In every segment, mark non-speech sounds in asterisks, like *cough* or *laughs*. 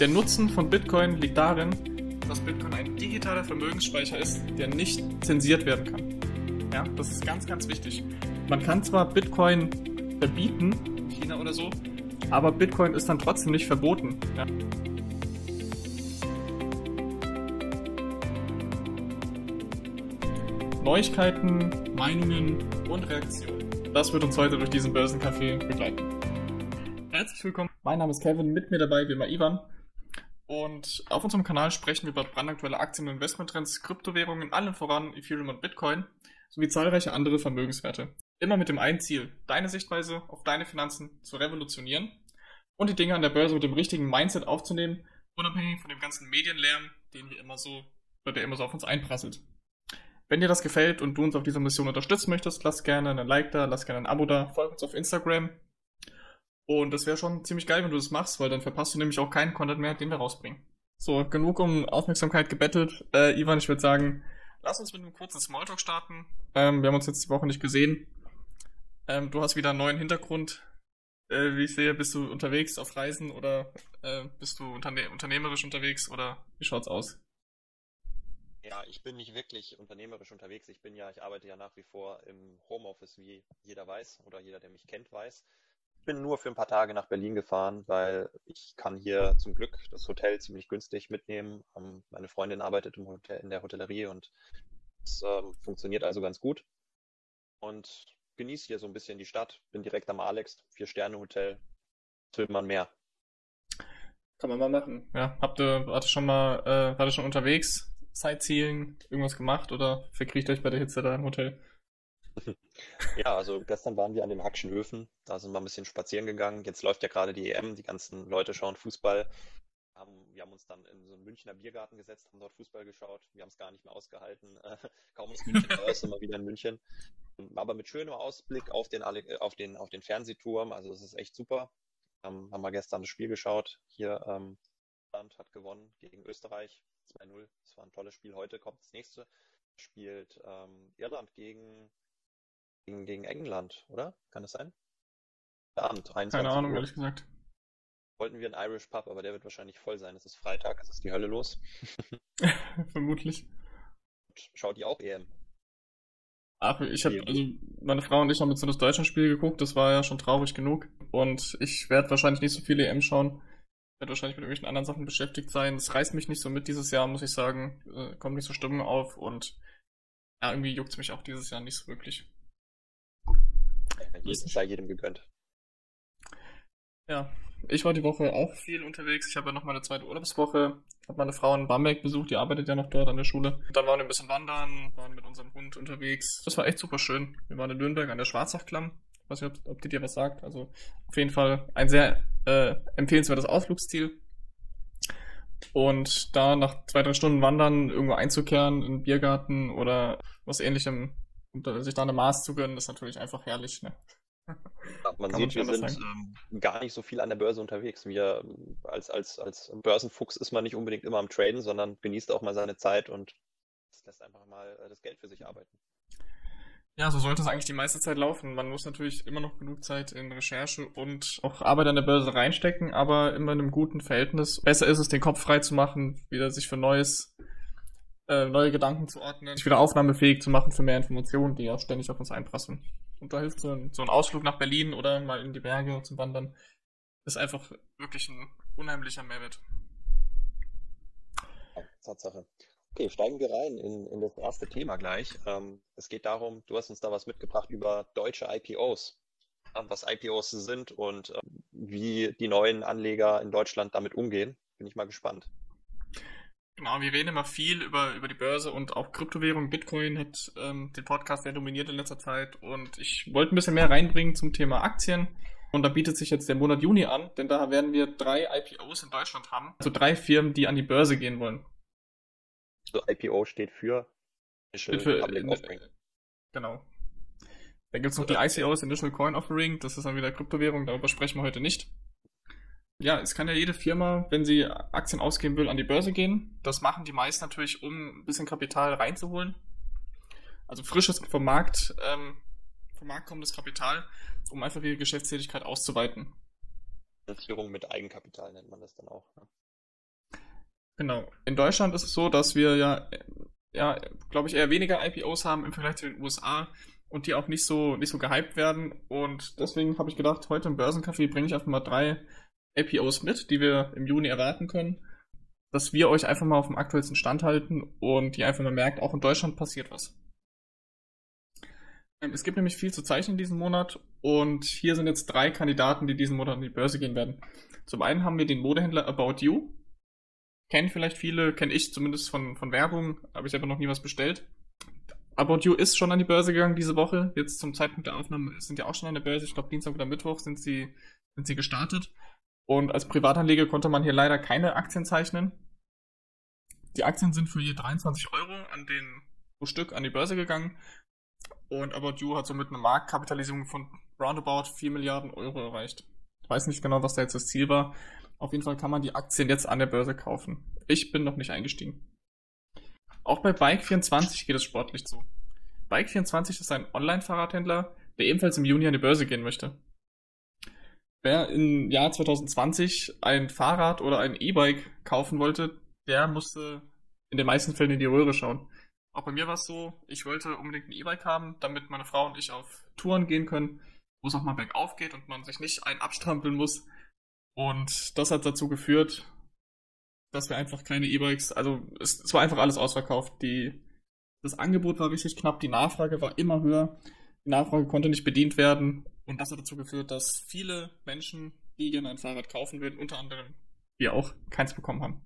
Der Nutzen von Bitcoin liegt darin, dass Bitcoin ein digitaler Vermögensspeicher ist, der nicht zensiert werden kann. Ja, das ist ganz, ganz wichtig. Man kann zwar Bitcoin verbieten, in China oder so, aber Bitcoin ist dann trotzdem nicht verboten. Ja. Neuigkeiten, Meinungen und Reaktionen. Das wird uns heute durch diesen Börsencafé begleiten. Herzlich willkommen. Mein Name ist Kevin, mit mir dabei wie immer Ivan. Und auf unserem Kanal sprechen wir über brandaktuelle Aktien- und Investmenttrends, Kryptowährungen, allen voran Ethereum und Bitcoin, sowie zahlreiche andere Vermögenswerte. Immer mit dem einen Ziel, deine Sichtweise auf deine Finanzen zu revolutionieren und die Dinge an der Börse mit dem richtigen Mindset aufzunehmen, unabhängig von dem ganzen Medienlärm, den wir immer so, der immer so auf uns einprasselt. Wenn dir das gefällt und du uns auf dieser Mission unterstützen möchtest, lass gerne einen Like da, lass gerne ein Abo da, folg uns auf Instagram und das wäre schon ziemlich geil, wenn du das machst, weil dann verpasst du nämlich auch keinen Content mehr, den wir rausbringen. So, genug um Aufmerksamkeit gebettelt. Äh, Ivan, ich würde sagen, lass uns mit einem kurzen Smalltalk starten. Ähm, wir haben uns jetzt die Woche nicht gesehen. Ähm, du hast wieder einen neuen Hintergrund. Äh, wie ich sehe, bist du unterwegs auf Reisen oder äh, bist du unterne unternehmerisch unterwegs oder wie schaut's aus? Ja, ich bin nicht wirklich unternehmerisch unterwegs. Ich bin ja, ich arbeite ja nach wie vor im Homeoffice, wie jeder weiß oder jeder, der mich kennt, weiß. Ich bin nur für ein paar Tage nach Berlin gefahren, weil ich kann hier zum Glück das Hotel ziemlich günstig mitnehmen. Ähm, meine Freundin arbeitet im Hotel, in der Hotellerie und es ähm, funktioniert also ganz gut. Und genieße hier so ein bisschen die Stadt. Bin direkt am Alex, Vier-Sterne-Hotel. Was will man mehr? Kann man mal machen. Ja, habt ihr, wart ihr schon mal, äh, wart ihr schon unterwegs? Sightseeing, irgendwas gemacht oder verkriecht euch bei der Hitze da im Hotel? Ja, also gestern waren wir an den Hackschen Höfen, da sind wir ein bisschen spazieren gegangen. Jetzt läuft ja gerade die EM, die ganzen Leute schauen Fußball. wir haben uns dann in so einen Münchner Biergarten gesetzt, haben dort Fußball geschaut. Wir haben es gar nicht mehr ausgehalten. *laughs* kaum aus München raus, sind wir wieder in München. Aber mit schönem Ausblick auf den, auf den, auf den Fernsehturm, also es ist echt super. Ähm, haben wir gestern das Spiel geschaut. Hier ähm, hat gewonnen gegen Österreich 2-0. Das war ein tolles Spiel. Heute kommt das nächste. Spielt ähm, Irland gegen gegen, gegen England, oder? Kann das sein? Abend, 21 Keine Ahnung, Uhr. ehrlich gesagt. Wollten wir einen Irish Pub, aber der wird wahrscheinlich voll sein. Es ist Freitag, es ist die Hölle los. *laughs* Vermutlich. Schaut ihr auch EM? Ach, ich habe, also meine Frau und ich haben jetzt so das Deutschlandspiel geguckt, das war ja schon traurig genug. Und ich werde wahrscheinlich nicht so viele EM schauen. Ich werde wahrscheinlich mit irgendwelchen anderen Sachen beschäftigt sein. Das reißt mich nicht so mit dieses Jahr, muss ich sagen. Äh, kommt nicht so Stimmung auf und ja, irgendwie juckt es mich auch dieses Jahr nicht so wirklich. Das sei jedem gegönnt. Ja, ich war die Woche auch viel unterwegs. Ich habe ja noch meine zweite Urlaubswoche. Habe meine Frau in Bamberg besucht, die arbeitet ja noch dort an der Schule. Dann waren wir ein bisschen wandern, waren mit unserem Hund unterwegs. Das war echt super schön. Wir waren in Nürnberg an der Schwarzachklamm. Ich weiß nicht, ob, ob die dir was sagt. Also auf jeden Fall ein sehr äh, empfehlenswertes Ausflugsziel. Und da nach zwei, drei Stunden Wandern irgendwo einzukehren, in einen Biergarten oder was ähnlichem und sich da eine Maß zu gönnen, ist natürlich einfach herrlich. Ne? Ja, man Kann sieht, wir sind ähm, gar nicht so viel an der Börse unterwegs. Wir als, als, als Börsenfuchs ist man nicht unbedingt immer am Traden, sondern genießt auch mal seine Zeit und lässt einfach mal äh, das Geld für sich arbeiten. Ja, so sollte es eigentlich die meiste Zeit laufen. Man muss natürlich immer noch genug Zeit in Recherche und auch Arbeit an der Börse reinstecken, aber immer in einem guten Verhältnis. Besser ist es, den Kopf frei zu machen, wieder sich für Neues äh, neue Gedanken zu ordnen, sich wieder aufnahmefähig zu machen für mehr Informationen, die ja ständig auf uns einprasseln. Und da hilft so ein, so ein Ausflug nach Berlin oder mal in die Berge zum Wandern, ist einfach wirklich ein unheimlicher Mehrwert. Tatsache. Okay, steigen wir rein in, in das erste Thema gleich. Ähm, es geht darum, du hast uns da was mitgebracht über deutsche IPOs, was IPOs sind und äh, wie die neuen Anleger in Deutschland damit umgehen. Bin ich mal gespannt. Genau, wir reden immer viel über, über die Börse und auch Kryptowährung. Bitcoin hat ähm, den Podcast sehr dominiert in letzter Zeit und ich wollte ein bisschen mehr reinbringen zum Thema Aktien. Und da bietet sich jetzt der Monat Juni an, denn da werden wir drei IPOs in Deutschland haben. Also drei Firmen, die an die Börse gehen wollen. Also IPO steht für Initial für, Offering. Genau. Dann gibt es noch die ICOs, Initial Coin Offering, das ist dann wieder Kryptowährung, darüber sprechen wir heute nicht ja, es kann ja jede Firma, wenn sie Aktien ausgeben will, an die Börse gehen. Das machen die meisten natürlich, um ein bisschen Kapital reinzuholen. Also frisches vom Markt, ähm, vom Markt kommendes Kapital, um einfach ihre Geschäftstätigkeit auszuweiten. Finanzierung mit Eigenkapital nennt man das dann auch. Ne? Genau. In Deutschland ist es so, dass wir ja, ja, glaube ich, eher weniger IPOs haben im Vergleich zu den USA und die auch nicht so, nicht so gehypt werden. Und deswegen habe ich gedacht, heute im Börsencafé bringe ich einfach mal drei IPOs mit, die wir im Juni erwarten können, dass wir euch einfach mal auf dem aktuellsten Stand halten und ihr einfach mal merkt, auch in Deutschland passiert was. Ähm, es gibt nämlich viel zu zeichnen diesen Monat und hier sind jetzt drei Kandidaten, die diesen Monat an die Börse gehen werden. Zum einen haben wir den Modehändler About You. Kennen vielleicht viele, kenne ich zumindest von, von Werbung, habe ich aber noch nie was bestellt. About You ist schon an die Börse gegangen diese Woche. Jetzt zum Zeitpunkt der Aufnahme sind ja auch schon an der Börse. Ich glaube, Dienstag oder Mittwoch sind sie, sind sie gestartet. Und als Privatanleger konnte man hier leider keine Aktien zeichnen. Die Aktien sind für je 23 Euro an den pro Stück an die Börse gegangen. Und About You hat somit eine Marktkapitalisierung von roundabout 4 Milliarden Euro erreicht. Ich weiß nicht genau, was da jetzt das Ziel war. Auf jeden Fall kann man die Aktien jetzt an der Börse kaufen. Ich bin noch nicht eingestiegen. Auch bei Bike24 geht es sportlich zu. Bike24 ist ein Online-Fahrradhändler, der ebenfalls im Juni an die Börse gehen möchte. Wer im Jahr 2020 ein Fahrrad oder ein E-Bike kaufen wollte, der musste in den meisten Fällen in die Röhre schauen. Auch bei mir war es so, ich wollte unbedingt ein E-Bike haben, damit meine Frau und ich auf Touren gehen können, wo es auch mal bergauf geht und man sich nicht ein abstrampeln muss. Und das hat dazu geführt, dass wir einfach keine E-Bikes, also es, es, war einfach alles ausverkauft. Die, das Angebot war richtig knapp, die Nachfrage war immer höher, die Nachfrage konnte nicht bedient werden und das hat dazu geführt, dass viele Menschen, die gerne ein Fahrrad kaufen würden, unter anderem wir auch, keins bekommen haben.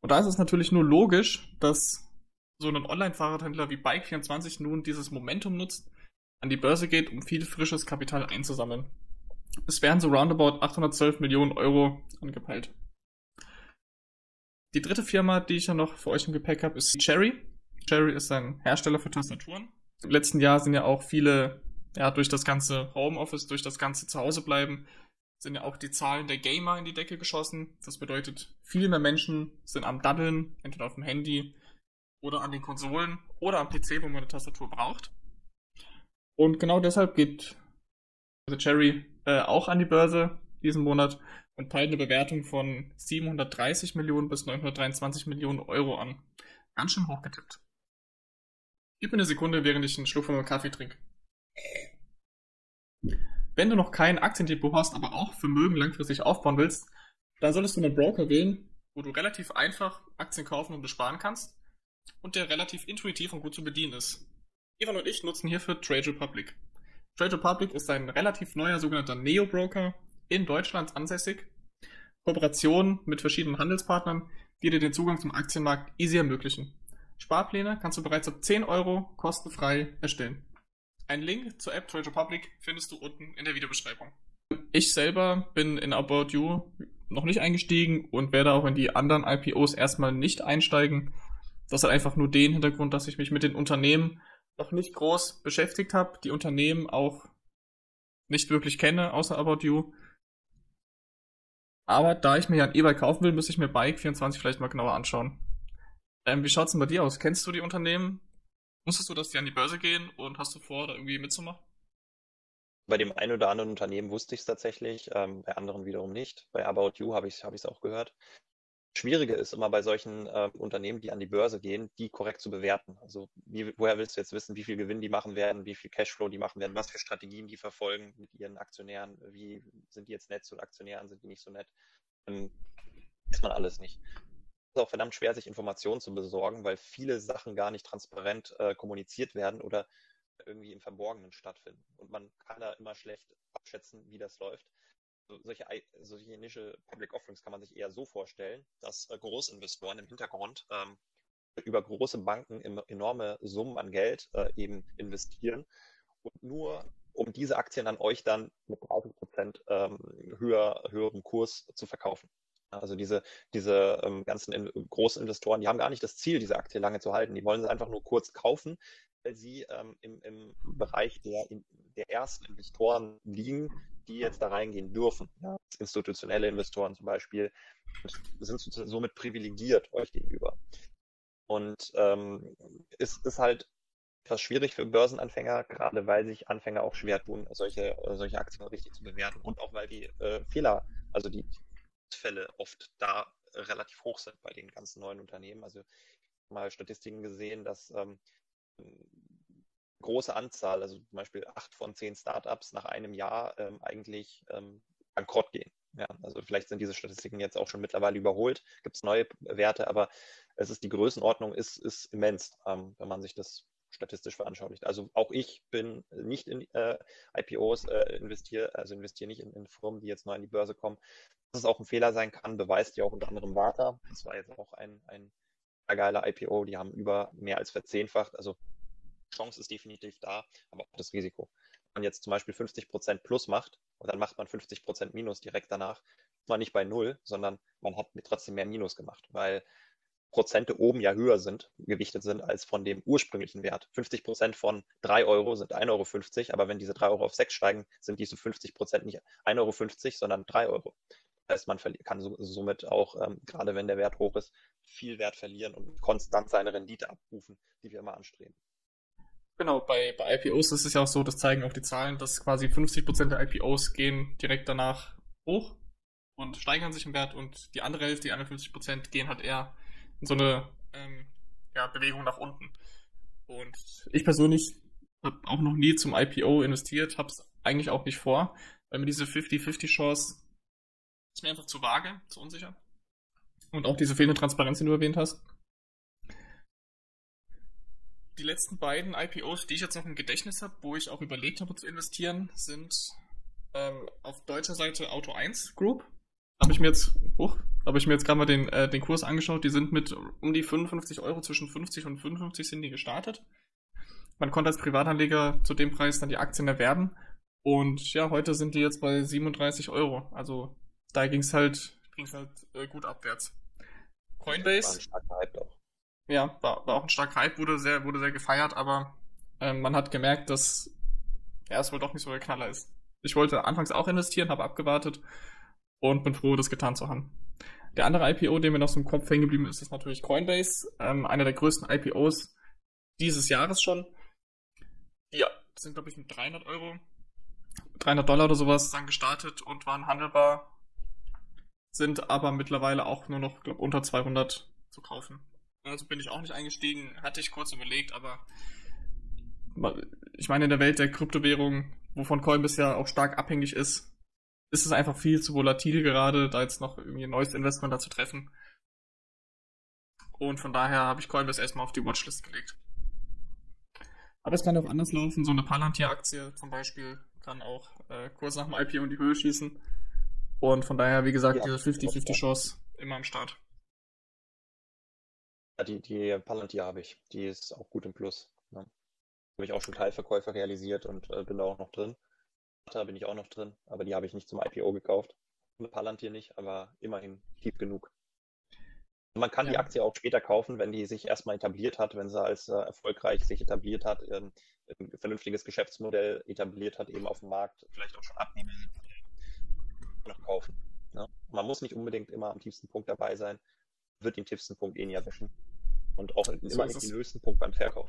Und da ist es natürlich nur logisch, dass so ein Online-Fahrradhändler wie Bike24 nun dieses Momentum nutzt, an die Börse geht, um viel frisches Kapital einzusammeln. Es werden so roundabout 812 Millionen Euro angepeilt. Die dritte Firma, die ich ja noch für euch im Gepäck habe, ist Cherry. Cherry ist ein Hersteller für Tastaturen. Im letzten Jahr sind ja auch viele, ja, durch das ganze Homeoffice, durch das ganze Zuhausebleiben, sind ja auch die Zahlen der Gamer in die Decke geschossen. Das bedeutet, viel mehr Menschen sind am Daddeln, entweder auf dem Handy oder an den Konsolen oder am PC, wo man eine Tastatur braucht. Und genau deshalb geht also Cherry äh, auch an die Börse diesen Monat und peilt eine Bewertung von 730 Millionen bis 923 Millionen Euro an. Ganz schön hochgetippt. Gib mir eine Sekunde, während ich einen Schluck von meinem Kaffee trinke. Wenn du noch kein Aktiendepot hast, aber auch Vermögen langfristig aufbauen willst, dann solltest du einen Broker wählen, wo du relativ einfach Aktien kaufen und besparen kannst und der relativ intuitiv und gut zu bedienen ist. Ivan und ich nutzen hierfür Trade Republic. Trade Republic ist ein relativ neuer sogenannter Neo-Broker in Deutschland ansässig. Kooperationen mit verschiedenen Handelspartnern, die dir den Zugang zum Aktienmarkt easy ermöglichen. Sparpläne kannst du bereits ab 10 Euro kostenfrei erstellen. Ein Link zur App Trade Republic findest du unten in der Videobeschreibung. Ich selber bin in About You noch nicht eingestiegen und werde auch in die anderen IPOs erstmal nicht einsteigen, das hat einfach nur den Hintergrund, dass ich mich mit den Unternehmen noch nicht groß beschäftigt habe, die Unternehmen auch nicht wirklich kenne, außer About You. Aber da ich mir ja ein E-Bike kaufen will, müsste ich mir Bike24 vielleicht mal genauer anschauen. Ähm, wie schaut's denn bei dir aus? Kennst du die Unternehmen? Wusstest du, dass die an die Börse gehen und hast du vor, da irgendwie mitzumachen? Bei dem einen oder anderen Unternehmen wusste ich es tatsächlich, ähm, bei anderen wiederum nicht. Bei About You habe ich es hab auch gehört. Schwierige ist immer bei solchen äh, Unternehmen, die an die Börse gehen, die korrekt zu bewerten. Also wie, woher willst du jetzt wissen, wie viel Gewinn die machen werden, wie viel Cashflow die machen werden, was für Strategien die verfolgen mit ihren Aktionären, wie sind die jetzt nett zu Aktionären, sind die nicht so nett? Ähm, weiß man alles nicht. Ist auch verdammt schwer, sich Informationen zu besorgen, weil viele Sachen gar nicht transparent äh, kommuniziert werden oder irgendwie im Verborgenen stattfinden. Und man kann da immer schlecht abschätzen, wie das läuft solche, solche Initial Public Offerings kann man sich eher so vorstellen, dass äh, Großinvestoren im Hintergrund ähm, über große Banken enorme Summen an Geld äh, eben investieren und nur um diese Aktien an euch dann mit 30 Prozent ähm, höher, höherem Kurs zu verkaufen. Also diese, diese ähm, ganzen in, großen Investoren, die haben gar nicht das Ziel, diese Aktie lange zu halten. Die wollen sie einfach nur kurz kaufen, weil sie ähm, im, im Bereich der, der ersten Investoren liegen, die jetzt da reingehen dürfen. Ja, institutionelle Investoren zum Beispiel sind somit privilegiert euch gegenüber. Und ähm, ist, ist halt etwas schwierig für Börsenanfänger, gerade weil sich Anfänger auch schwer tun, solche, solche Aktien richtig zu bewerten und auch weil die äh, Fehler, also die Fälle oft da relativ hoch sind bei den ganzen neuen Unternehmen. Also mal Statistiken gesehen, dass ähm, große Anzahl, also zum Beispiel acht von zehn Startups nach einem Jahr ähm, eigentlich ähm, bankrott gehen. Ja, also vielleicht sind diese Statistiken jetzt auch schon mittlerweile überholt, gibt es neue Werte, aber es ist die Größenordnung ist, ist immens, ähm, wenn man sich das statistisch veranschaulicht. Also auch ich bin nicht in äh, IPOs äh, investiere, also investiere nicht in, in, Firmen, die jetzt neu an die Börse kommen. Dass es auch ein Fehler sein kann, beweist ja auch unter anderem Warta. Das war jetzt auch ein, ein geiler IPO. Die haben über mehr als verzehnfacht. Also Chance ist definitiv da, aber auch das Risiko. Wenn man jetzt zum Beispiel 50 Prozent plus macht und dann macht man 50 Prozent minus direkt danach, ist man nicht bei null, sondern man hat trotzdem mehr Minus gemacht, weil Prozente oben ja höher sind, gewichtet sind als von dem ursprünglichen Wert. 50 Prozent von 3 Euro sind 1,50 Euro, aber wenn diese 3 Euro auf 6 steigen, sind diese 50 Prozent nicht 1,50 Euro, sondern 3 Euro. Das heißt, man kann somit auch, ähm, gerade wenn der Wert hoch ist, viel Wert verlieren und konstant seine Rendite abrufen, die wir immer anstreben. Genau, bei, bei IPOs ist es ja auch so, das zeigen auch die Zahlen, dass quasi 50% der IPOs gehen direkt danach hoch und steigern sich im Wert und die andere Hälfte, die 51%, gehen halt eher so eine ähm, ja, Bewegung nach unten. Und ich persönlich habe auch noch nie zum IPO investiert, habe es eigentlich auch nicht vor, weil mir diese 50-50 Chance ist mir einfach zu vage, zu unsicher. Und auch diese fehlende Transparenz, die du erwähnt hast. Die letzten beiden IPOs, die ich jetzt noch im Gedächtnis habe, wo ich auch überlegt habe zu investieren, sind ähm, auf deutscher Seite Auto 1 Group. Habe ich mir jetzt, hoch, habe ich mir jetzt gerade mal den, äh, den Kurs angeschaut, die sind mit um die 55 Euro, zwischen 50 und 55 sind die gestartet. Man konnte als Privatanleger zu dem Preis dann die Aktien erwerben. Und ja, heute sind die jetzt bei 37 Euro. Also da ging es halt, ging's halt äh, gut abwärts. Coinbase. War ein Hype auch. Ja, war, war auch ein starker Hype, wurde sehr, wurde sehr gefeiert, aber ähm, man hat gemerkt, dass ja, es wohl doch nicht so der Knaller ist. Ich wollte anfangs auch investieren, habe abgewartet und bin froh, das getan zu haben. Der andere IPO, der mir noch so im Kopf hängen geblieben ist, ist natürlich Coinbase. Ähm, einer der größten IPOs dieses Jahres schon. Ja, sind, glaube ich, mit 300 Euro, 300 Dollar oder sowas dann gestartet und waren handelbar. Sind aber mittlerweile auch nur noch, glaube unter 200 zu kaufen. Also bin ich auch nicht eingestiegen, hatte ich kurz überlegt, aber ich meine, in der Welt der Kryptowährung, wovon Coinbase ja auch stark abhängig ist, ist es einfach viel zu volatil gerade, da jetzt noch irgendwie ein neues Investment dazu treffen. Und von daher habe ich Coinbase erstmal auf die Watchlist gelegt. Aber es kann auch anders laufen. So eine Palantir-Aktie zum Beispiel kann auch äh, kurz nach dem IPO in die Höhe schießen. Und von daher, wie gesagt, ja, diese 50-50-Chance immer am Start. Ja, die, die Palantir habe ich. Die ist auch gut im Plus. Ne? Habe ich auch schon Teilverkäufe realisiert und äh, bin da auch noch drin. Da bin ich auch noch drin, aber die habe ich nicht zum IPO gekauft. Palantir nicht, aber immerhin tief genug. Man kann ja. die Aktie auch später kaufen, wenn die sich erstmal etabliert hat, wenn sie als äh, erfolgreich sich etabliert hat, ähm, ein vernünftiges Geschäftsmodell etabliert hat, eben auf dem Markt, vielleicht auch schon abnehmen, noch kaufen. Ne? Man muss nicht unbedingt immer am tiefsten Punkt dabei sein, wird den tiefsten Punkt eh nie erwischen. Und auch so immer nicht den höchsten Punkt beim Verkauf.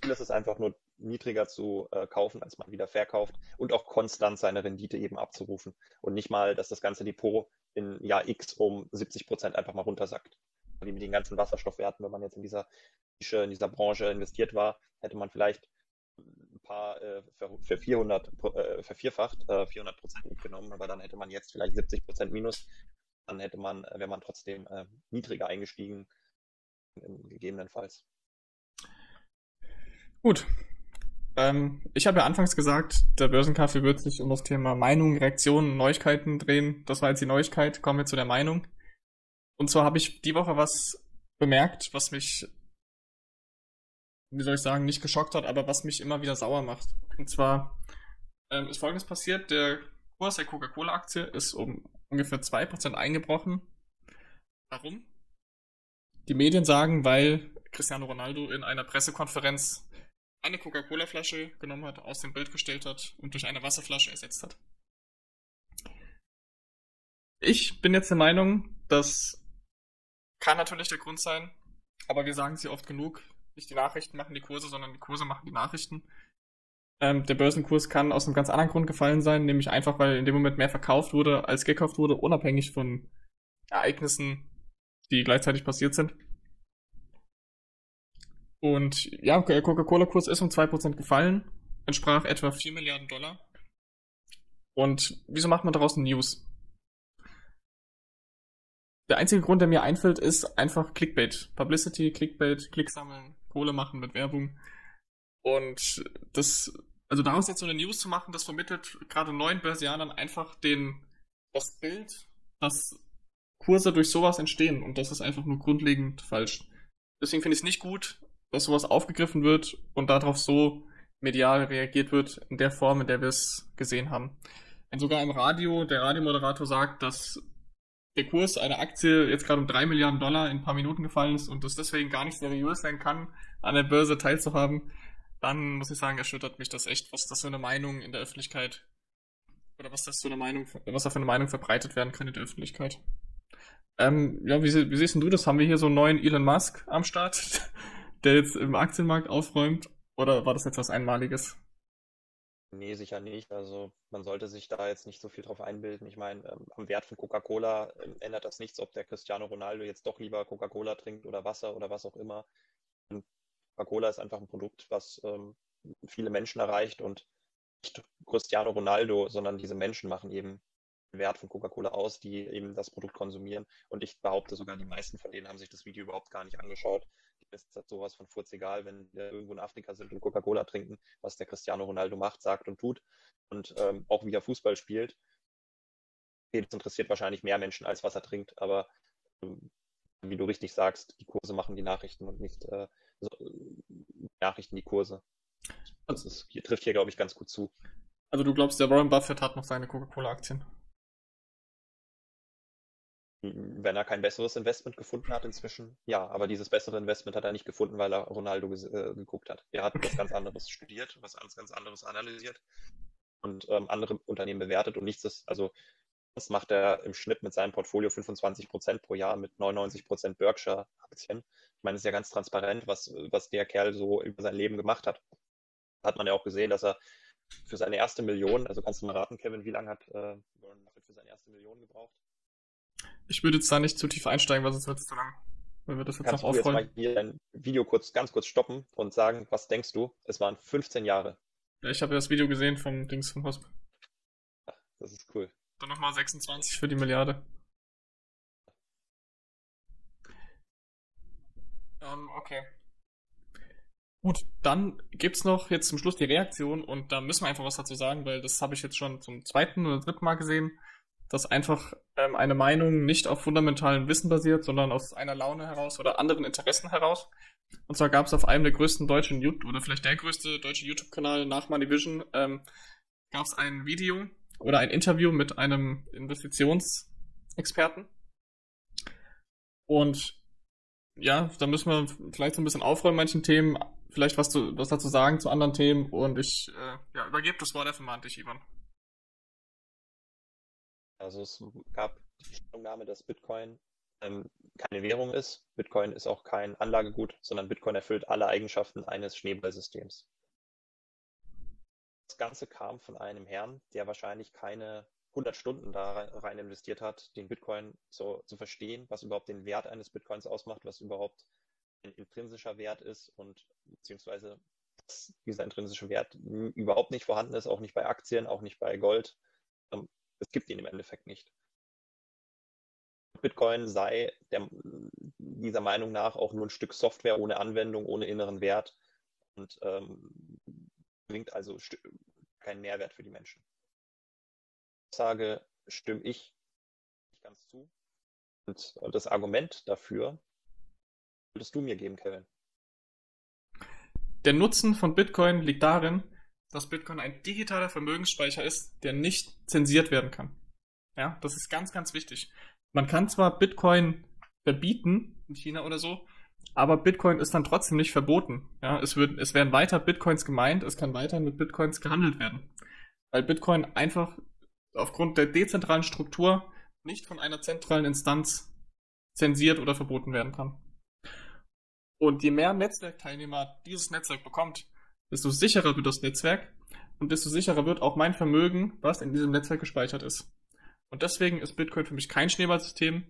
Ziel ist einfach nur niedriger zu äh, kaufen, als man wieder verkauft und auch konstant seine Rendite eben abzurufen und nicht mal, dass das ganze Depot in Jahr X um 70 Prozent einfach mal runtersackt. Wie mit den ganzen Wasserstoffwerten, wenn man jetzt in dieser in dieser Branche investiert war, hätte man vielleicht ein paar äh, für, für 400 äh, vervierfacht, äh, 400 Prozent mitgenommen, aber dann hätte man jetzt vielleicht 70 Prozent minus. Dann hätte man, äh, wäre man trotzdem äh, niedriger eingestiegen, gegebenenfalls. Gut. Ähm, ich habe ja anfangs gesagt, der Börsenkaffee wird sich um das Thema Meinung, Reaktionen, Neuigkeiten drehen. Das war jetzt die Neuigkeit. Kommen wir zu der Meinung. Und zwar habe ich die Woche was bemerkt, was mich, wie soll ich sagen, nicht geschockt hat, aber was mich immer wieder sauer macht. Und zwar ähm, ist Folgendes passiert. Der Kurs der Coca-Cola-Aktie ist um ungefähr 2% eingebrochen. Warum? Die Medien sagen, weil Cristiano Ronaldo in einer Pressekonferenz eine Coca-Cola-Flasche genommen hat, aus dem Bild gestellt hat und durch eine Wasserflasche ersetzt hat. Ich bin jetzt der Meinung, das kann natürlich der Grund sein, aber wir sagen sie oft genug. Nicht die Nachrichten machen die Kurse, sondern die Kurse machen die Nachrichten. Ähm, der Börsenkurs kann aus einem ganz anderen Grund gefallen sein, nämlich einfach, weil in dem Moment mehr verkauft wurde, als gekauft wurde, unabhängig von Ereignissen, die gleichzeitig passiert sind. Und ja, Coca-Cola-Kurs ist um 2% gefallen, entsprach etwa 4 Milliarden Dollar. Und wieso macht man daraus News? Der einzige Grund, der mir einfällt, ist einfach Clickbait. Publicity, Clickbait, Klick sammeln, Kohle machen mit Werbung. Und das, also daraus jetzt so eine News zu machen, das vermittelt gerade neuen Börsianern einfach den, das Bild, dass Kurse durch sowas entstehen. Und das ist einfach nur grundlegend falsch. Deswegen finde ich es nicht gut, dass sowas aufgegriffen wird und darauf so medial reagiert wird, in der Form, in der wir es gesehen haben. Wenn sogar im Radio der Radiomoderator sagt, dass der Kurs einer Aktie jetzt gerade um drei Milliarden Dollar in ein paar Minuten gefallen ist und das deswegen gar nicht seriös sein kann, an der Börse teilzuhaben, dann muss ich sagen, erschüttert mich das echt, was das für eine Meinung in der Öffentlichkeit oder was das für eine Meinung, was da für eine Meinung verbreitet werden kann in der Öffentlichkeit. Ähm, ja, wie, wie siehst du das? Haben wir hier so einen neuen Elon Musk am Start, *laughs* der jetzt im Aktienmarkt aufräumt? Oder war das jetzt was Einmaliges? Nee, sicher nicht. Also man sollte sich da jetzt nicht so viel drauf einbilden. Ich meine, ähm, am Wert von Coca-Cola ähm, ändert das nichts, ob der Cristiano Ronaldo jetzt doch lieber Coca-Cola trinkt oder Wasser oder was auch immer. Coca-Cola ist einfach ein Produkt, was ähm, viele Menschen erreicht und nicht Cristiano Ronaldo, sondern diese Menschen machen eben den Wert von Coca-Cola aus, die eben das Produkt konsumieren. Und ich behaupte sogar, die meisten von denen haben sich das Video überhaupt gar nicht angeschaut ist das sowas von furz egal, wenn wir irgendwo in Afrika sind und Coca-Cola trinken, was der Cristiano Ronaldo macht, sagt und tut und ähm, auch wie er Fußball spielt. Das interessiert wahrscheinlich mehr Menschen, als was er trinkt, aber ähm, wie du richtig sagst, die Kurse machen die Nachrichten und nicht äh, also, die Nachrichten die Kurse. Das ist, hier, trifft hier, glaube ich, ganz gut zu. Also du glaubst, der Warren Buffett hat noch seine Coca-Cola-Aktien? Wenn er kein besseres Investment gefunden hat inzwischen, ja, aber dieses bessere Investment hat er nicht gefunden, weil er Ronaldo äh, geguckt hat. Er hat was ganz anderes studiert, was ganz, ganz anderes analysiert und ähm, andere Unternehmen bewertet und nichts ist, also das macht er im Schnitt mit seinem Portfolio 25 Prozent pro Jahr mit 99 Prozent Berkshire-Aktien. Ich meine, es ist ja ganz transparent, was, was der Kerl so über sein Leben gemacht hat. Hat man ja auch gesehen, dass er für seine erste Million, also kannst du mal raten, Kevin, wie lange hat äh, für seine erste Million gebraucht? Ich würde jetzt da nicht zu tief einsteigen, weil sonst wird es zu lang. Wenn wir das jetzt Kannst noch aufrollen. Jetzt mal hier ein Video kurz, ganz kurz stoppen und sagen, was denkst du? Es waren 15 Jahre. Ja, ich habe ja das Video gesehen vom Dings vom Hosp. Das ist cool. Dann nochmal 26 für die Milliarde. Ähm, okay. Gut, dann gibt's noch jetzt zum Schluss die Reaktion und da müssen wir einfach was dazu sagen, weil das habe ich jetzt schon zum zweiten oder dritten Mal gesehen dass einfach ähm, eine Meinung nicht auf fundamentalem Wissen basiert, sondern aus einer Laune heraus oder anderen Interessen heraus. Und zwar gab es auf einem der größten deutschen YouTube oder vielleicht der größte deutsche YouTube-Kanal nach Moneyvision ähm, gab es ein Video oder ein Interview mit einem Investitionsexperten. Und ja, da müssen wir vielleicht so ein bisschen aufräumen manchen Themen, vielleicht was, zu, was dazu sagen zu anderen Themen und ich äh, ja, übergebe das Wort einfach mal an dich, Ivan. Also es gab die Stellungnahme, dass Bitcoin ähm, keine Währung ist. Bitcoin ist auch kein Anlagegut, sondern Bitcoin erfüllt alle Eigenschaften eines Schneeballsystems. Das Ganze kam von einem Herrn, der wahrscheinlich keine 100 Stunden da rein investiert hat, den Bitcoin so, zu verstehen, was überhaupt den Wert eines Bitcoins ausmacht, was überhaupt ein intrinsischer Wert ist und beziehungsweise dieser intrinsische Wert überhaupt nicht vorhanden ist, auch nicht bei Aktien, auch nicht bei Gold. Es gibt ihn im Endeffekt nicht. Bitcoin sei der, dieser Meinung nach auch nur ein Stück Software ohne Anwendung, ohne inneren Wert und ähm, bringt also keinen Mehrwert für die Menschen. Aussage stimme ich nicht ganz zu. Und das Argument dafür würdest du mir geben, Kevin. Der Nutzen von Bitcoin liegt darin, dass Bitcoin ein digitaler Vermögensspeicher ist, der nicht zensiert werden kann. Ja, das ist ganz, ganz wichtig. Man kann zwar Bitcoin verbieten in China oder so, aber Bitcoin ist dann trotzdem nicht verboten. Ja, es, wird, es werden weiter Bitcoins gemeint, es kann weiter mit Bitcoins gehandelt werden. Weil Bitcoin einfach aufgrund der dezentralen Struktur nicht von einer zentralen Instanz zensiert oder verboten werden kann. Und je mehr Netzwerkteilnehmer dieses Netzwerk bekommt, desto sicherer wird das Netzwerk und desto sicherer wird auch mein Vermögen, was in diesem Netzwerk gespeichert ist. Und deswegen ist Bitcoin für mich kein Schneeballsystem,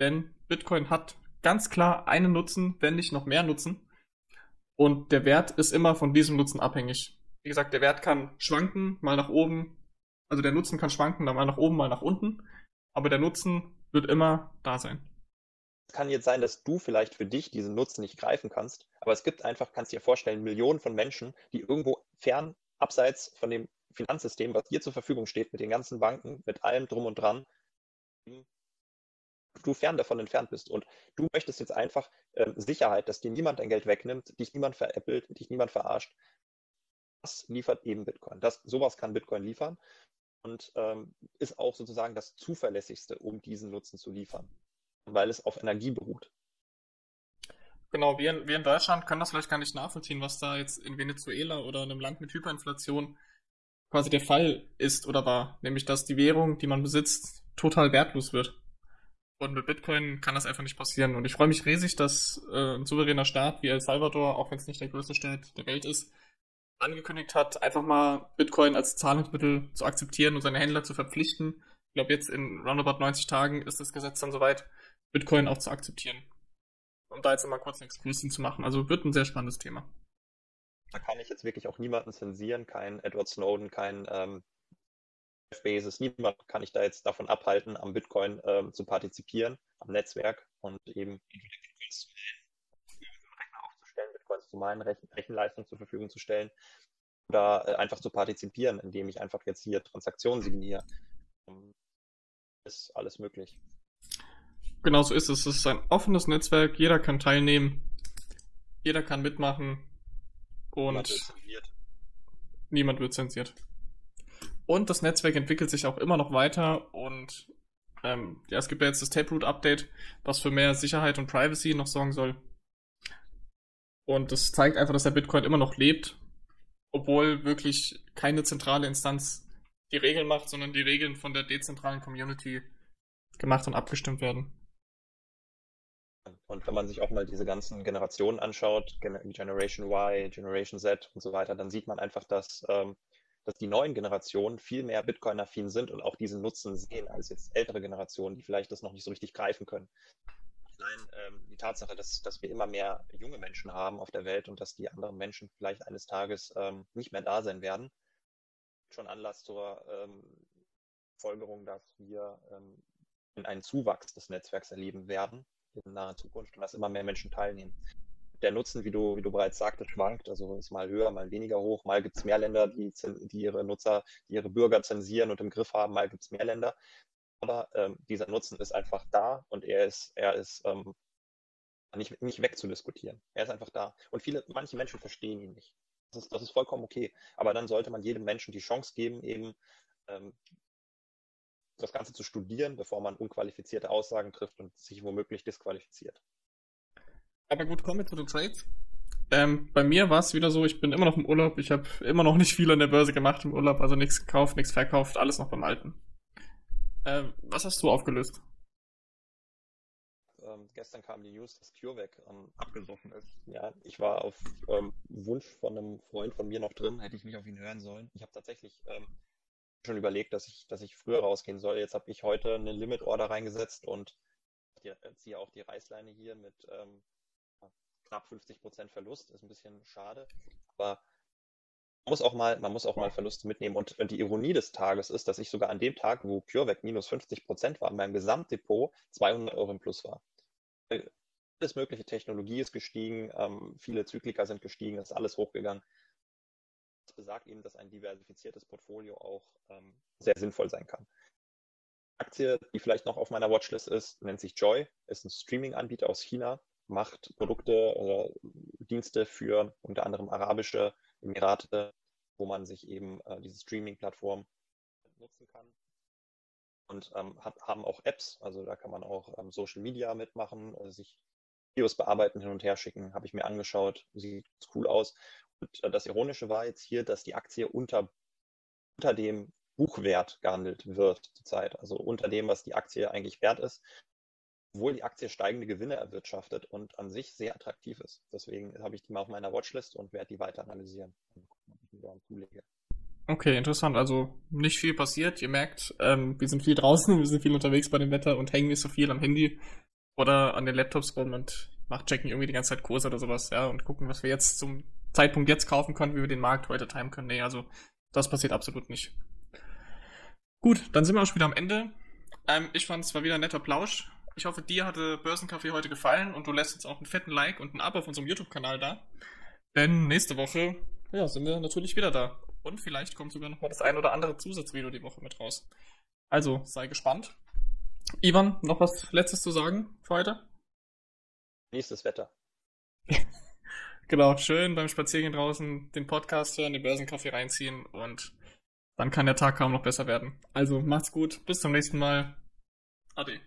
Denn Bitcoin hat ganz klar einen Nutzen, wenn nicht noch mehr Nutzen. Und der Wert ist immer von diesem Nutzen abhängig. Wie gesagt, der Wert kann schwanken, mal nach oben. Also der Nutzen kann schwanken, mal nach oben, mal nach unten. Aber der Nutzen wird immer da sein. Es kann jetzt sein, dass du vielleicht für dich diesen Nutzen nicht greifen kannst, aber es gibt einfach, kannst dir vorstellen, Millionen von Menschen, die irgendwo fern, abseits von dem Finanzsystem, was dir zur Verfügung steht, mit den ganzen Banken, mit allem drum und dran, du fern davon entfernt bist. Und du möchtest jetzt einfach äh, Sicherheit, dass dir niemand dein Geld wegnimmt, dich niemand veräppelt, dich niemand verarscht. Das liefert eben Bitcoin. Das, sowas kann Bitcoin liefern und ähm, ist auch sozusagen das zuverlässigste, um diesen Nutzen zu liefern, weil es auf Energie beruht. Genau, wir in, wir in Deutschland können das vielleicht gar nicht nachvollziehen, was da jetzt in Venezuela oder in einem Land mit Hyperinflation quasi der Fall ist oder war. Nämlich, dass die Währung, die man besitzt, total wertlos wird. Und mit Bitcoin kann das einfach nicht passieren. Und ich freue mich riesig, dass äh, ein souveräner Staat wie El Salvador, auch wenn es nicht der größte Staat der Welt ist, angekündigt hat, einfach mal Bitcoin als Zahlungsmittel zu akzeptieren und seine Händler zu verpflichten. Ich glaube, jetzt in roundabout 90 Tagen ist das Gesetz dann soweit, Bitcoin auch zu akzeptieren. Um da jetzt mal kurz einen Exkurs zu machen. Also wird ein sehr spannendes Thema. Da kann ich jetzt wirklich auch niemanden zensieren, kein Edward Snowden, kein ähm, Basis. Niemand kann ich da jetzt davon abhalten, am Bitcoin ähm, zu partizipieren, am Netzwerk und eben Bitcoins aufzustellen, Bitcoins zu meinen, Rechen Rechenleistung zur Verfügung zu stellen oder äh, einfach zu partizipieren, indem ich einfach jetzt hier Transaktionen signiere. Ähm, ist alles möglich. Genau so ist es. Es ist ein offenes Netzwerk, jeder kann teilnehmen, jeder kann mitmachen und niemand wird zensiert. Niemand wird zensiert. Und das Netzwerk entwickelt sich auch immer noch weiter und ähm, ja, es gibt ja jetzt das Taproot-Update, was für mehr Sicherheit und Privacy noch sorgen soll. Und das zeigt einfach, dass der Bitcoin immer noch lebt, obwohl wirklich keine zentrale Instanz die Regeln macht, sondern die Regeln von der dezentralen Community gemacht und abgestimmt werden. Und wenn man sich auch mal diese ganzen Generationen anschaut, Generation Y, Generation Z und so weiter, dann sieht man einfach, dass ähm, dass die neuen Generationen viel mehr Bitcoin-affin sind und auch diesen Nutzen sehen als jetzt ältere Generationen, die vielleicht das noch nicht so richtig greifen können. Nein, ähm, die Tatsache, dass, dass wir immer mehr junge Menschen haben auf der Welt und dass die anderen Menschen vielleicht eines Tages ähm, nicht mehr da sein werden, schon Anlass zur ähm, Folgerung, dass wir ähm, einen Zuwachs des Netzwerks erleben werden in naher Zukunft und dass immer mehr Menschen teilnehmen der Nutzen, wie du, wie du bereits sagtest, schwankt. Also ist mal höher, mal weniger hoch. Mal gibt es mehr Länder, die, die ihre Nutzer, die ihre Bürger zensieren und im Griff haben. Mal gibt es mehr Länder. Aber ähm, dieser Nutzen ist einfach da und er ist, er ist ähm, nicht, nicht wegzudiskutieren. Er ist einfach da. Und viele, manche Menschen verstehen ihn nicht. Das ist, das ist vollkommen okay. Aber dann sollte man jedem Menschen die Chance geben, eben ähm, das Ganze zu studieren, bevor man unqualifizierte Aussagen trifft und sich womöglich disqualifiziert. Aber gut, kommen wir zu den Trades. Ähm, bei mir war es wieder so, ich bin immer noch im Urlaub. Ich habe immer noch nicht viel an der Börse gemacht im Urlaub, also nichts gekauft, nichts verkauft, alles noch beim Alten. Ähm, was hast du aufgelöst? Ähm, gestern kam die News, dass CureVac ähm, abgesoffen ist. Ja, ich war auf ähm, Wunsch von einem Freund von mir noch drin, hätte ich nicht auf ihn hören sollen. Ich habe tatsächlich ähm, schon überlegt, dass ich, dass ich früher rausgehen soll. Jetzt habe ich heute eine Limit-Order reingesetzt und die, äh, ziehe auch die Reißleine hier mit ähm, knapp 50 Prozent Verlust, ist ein bisschen schade. Aber man muss auch mal, man muss auch mal Verluste mitnehmen. Und, und die Ironie des Tages ist, dass ich sogar an dem Tag, wo CureVac minus 50 Prozent war, in meinem Gesamtdepot 200 Euro im Plus war. Alles mögliche Technologie ist gestiegen, ähm, viele Zyklika sind gestiegen, ist alles hochgegangen. Das besagt eben, dass ein diversifiziertes Portfolio auch ähm, sehr sinnvoll sein kann. Aktie, die vielleicht noch auf meiner Watchlist ist, nennt sich Joy, ist ein Streaming-Anbieter aus China, macht Produkte oder Dienste für unter anderem arabische Emirate, wo man sich eben äh, diese Streaming-Plattform nutzen kann. Und ähm, hat, haben auch Apps, also da kann man auch ähm, Social Media mitmachen, also sich Videos bearbeiten, hin und her schicken, habe ich mir angeschaut, sieht cool aus. Äh, das Ironische war jetzt hier, dass die Aktie unter, unter dem Buchwert gehandelt wird zurzeit, also unter dem, was die Aktie eigentlich wert ist obwohl die Aktie steigende Gewinne erwirtschaftet und an sich sehr attraktiv ist. Deswegen habe ich die mal auf meiner Watchlist und werde die weiter analysieren. Okay, interessant. Also nicht viel passiert. Ihr merkt, ähm, wir sind viel draußen, *laughs* wir sind viel unterwegs bei dem Wetter und hängen nicht so viel am Handy oder an den Laptops rum und machen checken irgendwie die ganze Zeit Kurse oder sowas, ja, und gucken, was wir jetzt zum Zeitpunkt jetzt kaufen können, wie wir den Markt heute timen können. Nee, also das passiert absolut nicht. Gut, dann sind wir auch schon wieder am Ende. Ähm, ich fand es war wieder ein netter Plausch. Ich hoffe, dir hatte Börsencafé heute gefallen und du lässt jetzt auch einen fetten Like und ein Abo auf unserem YouTube-Kanal da. Denn nächste Woche, ja, sind wir natürlich wieder da. Und vielleicht kommt sogar noch mal das ein oder andere Zusatzvideo die Woche mit raus. Also, sei gespannt. Ivan, noch was Letztes zu sagen für heute? Nächstes Wetter. *laughs* genau, schön beim Spaziergehen draußen den Podcast hören, den Börsenkaffee reinziehen und dann kann der Tag kaum noch besser werden. Also macht's gut, bis zum nächsten Mal. Ade.